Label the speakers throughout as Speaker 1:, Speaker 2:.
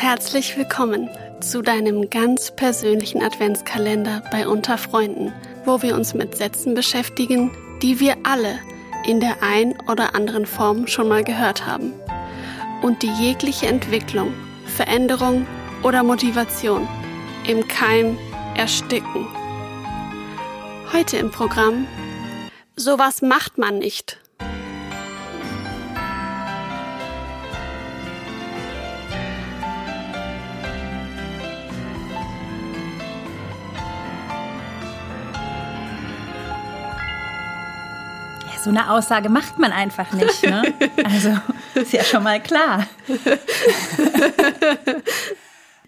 Speaker 1: Herzlich willkommen zu deinem ganz persönlichen Adventskalender bei Unter Freunden, wo wir uns mit Sätzen beschäftigen, die wir alle in der ein oder anderen Form schon mal gehört haben und die jegliche Entwicklung, Veränderung oder Motivation im Keim ersticken. Heute im Programm Sowas macht man nicht.
Speaker 2: So eine Aussage macht man einfach nicht. Ne? Also ist ja schon mal klar.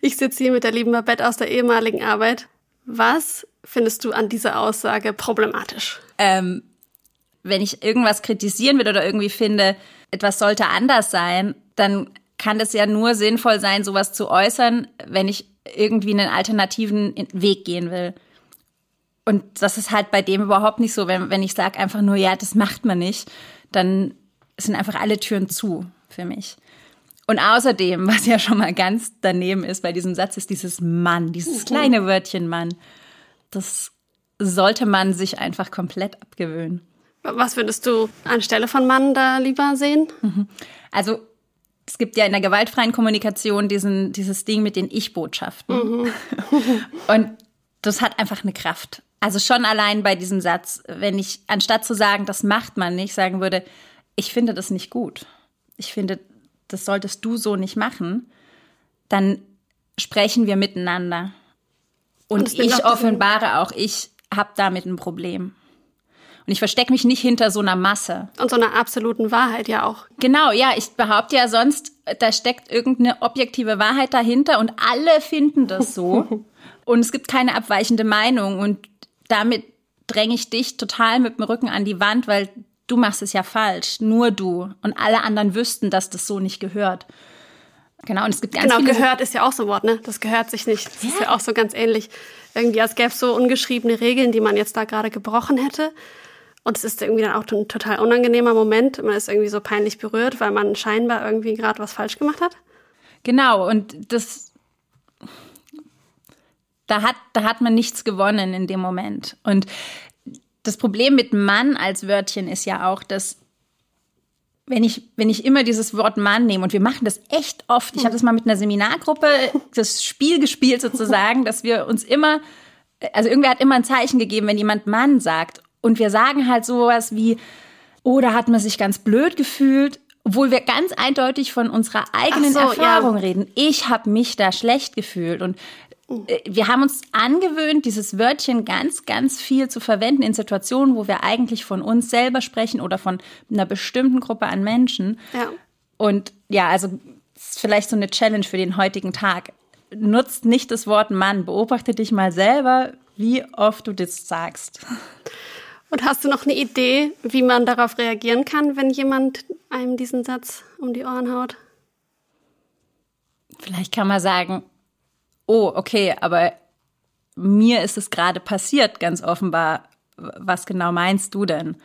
Speaker 1: Ich sitze hier mit der lieben Babette aus der ehemaligen Arbeit. Was findest du an dieser Aussage problematisch?
Speaker 2: Ähm, wenn ich irgendwas kritisieren will oder irgendwie finde, etwas sollte anders sein, dann kann es ja nur sinnvoll sein, sowas zu äußern, wenn ich irgendwie einen alternativen Weg gehen will. Und das ist halt bei dem überhaupt nicht so. Wenn, wenn ich sage einfach nur, ja, das macht man nicht, dann sind einfach alle Türen zu für mich. Und außerdem, was ja schon mal ganz daneben ist bei diesem Satz, ist dieses Mann, dieses kleine Wörtchen Mann. Das sollte man sich einfach komplett abgewöhnen.
Speaker 1: Was würdest du anstelle von Mann da lieber sehen?
Speaker 2: Mhm. Also es gibt ja in der gewaltfreien Kommunikation diesen, dieses Ding mit den Ich-Botschaften. Mhm. Und das hat einfach eine Kraft. Also schon allein bei diesem Satz, wenn ich anstatt zu sagen, das macht man nicht, sagen würde, ich finde das nicht gut. Ich finde, das solltest du so nicht machen, dann sprechen wir miteinander. Und, Und ich offenbare auch, ich habe damit ein Problem. Und ich verstecke mich nicht hinter so einer Masse.
Speaker 1: Und so einer absoluten Wahrheit ja auch.
Speaker 2: Genau, ja, ich behaupte ja sonst, da steckt irgendeine objektive Wahrheit dahinter und alle finden das so. und es gibt keine abweichende Meinung. Und damit dränge ich dich total mit dem Rücken an die Wand, weil du machst es ja falsch, nur du und alle anderen wüssten, dass das so nicht gehört.
Speaker 1: Genau, und es gibt ganz Genau, gehört ist ja auch so ein Wort, ne? Das gehört sich nicht. Das ja. ist ja auch so ganz ähnlich. Irgendwie, als gäbe es so ungeschriebene Regeln, die man jetzt da gerade gebrochen hätte. Und es ist irgendwie dann auch ein total unangenehmer Moment. Man ist irgendwie so peinlich berührt, weil man scheinbar irgendwie gerade was falsch gemacht hat.
Speaker 2: Genau, und das da hat, da hat man nichts gewonnen in dem Moment. Und das Problem mit Mann als Wörtchen ist ja auch, dass wenn ich, wenn ich immer dieses Wort Mann nehme, und wir machen das echt oft, ich habe das mal mit einer Seminargruppe, das Spiel gespielt sozusagen, dass wir uns immer, also irgendwer hat immer ein Zeichen gegeben, wenn jemand Mann sagt. Und wir sagen halt sowas wie, oh, da hat man sich ganz blöd gefühlt, obwohl wir ganz eindeutig von unserer eigenen so, Erfahrung ja. reden. Ich habe mich da schlecht gefühlt. Und wir haben uns angewöhnt, dieses Wörtchen ganz, ganz viel zu verwenden in Situationen, wo wir eigentlich von uns selber sprechen oder von einer bestimmten Gruppe an Menschen. Ja. Und ja, also ist vielleicht so eine Challenge für den heutigen Tag. Nutzt nicht das Wort Mann. Beobachte dich mal selber, wie oft du das sagst.
Speaker 1: Und hast du noch eine Idee, wie man darauf reagieren kann, wenn jemand einem diesen Satz um die Ohren haut?
Speaker 2: Vielleicht kann man sagen, oh, okay, aber mir ist es gerade passiert, ganz offenbar. Was genau meinst du denn?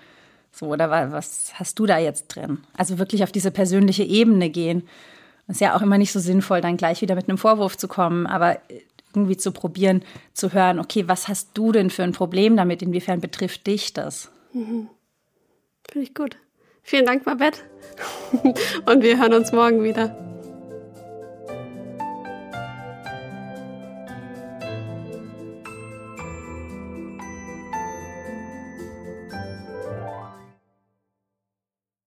Speaker 2: So, oder was hast du da jetzt drin? Also wirklich auf diese persönliche Ebene gehen. ist ja auch immer nicht so sinnvoll, dann gleich wieder mit einem Vorwurf zu kommen, aber irgendwie zu probieren, zu hören, okay, was hast du denn für ein Problem damit? Inwiefern betrifft dich das? Mhm.
Speaker 1: Finde ich gut. Vielen Dank, Babette. Und wir hören uns morgen wieder.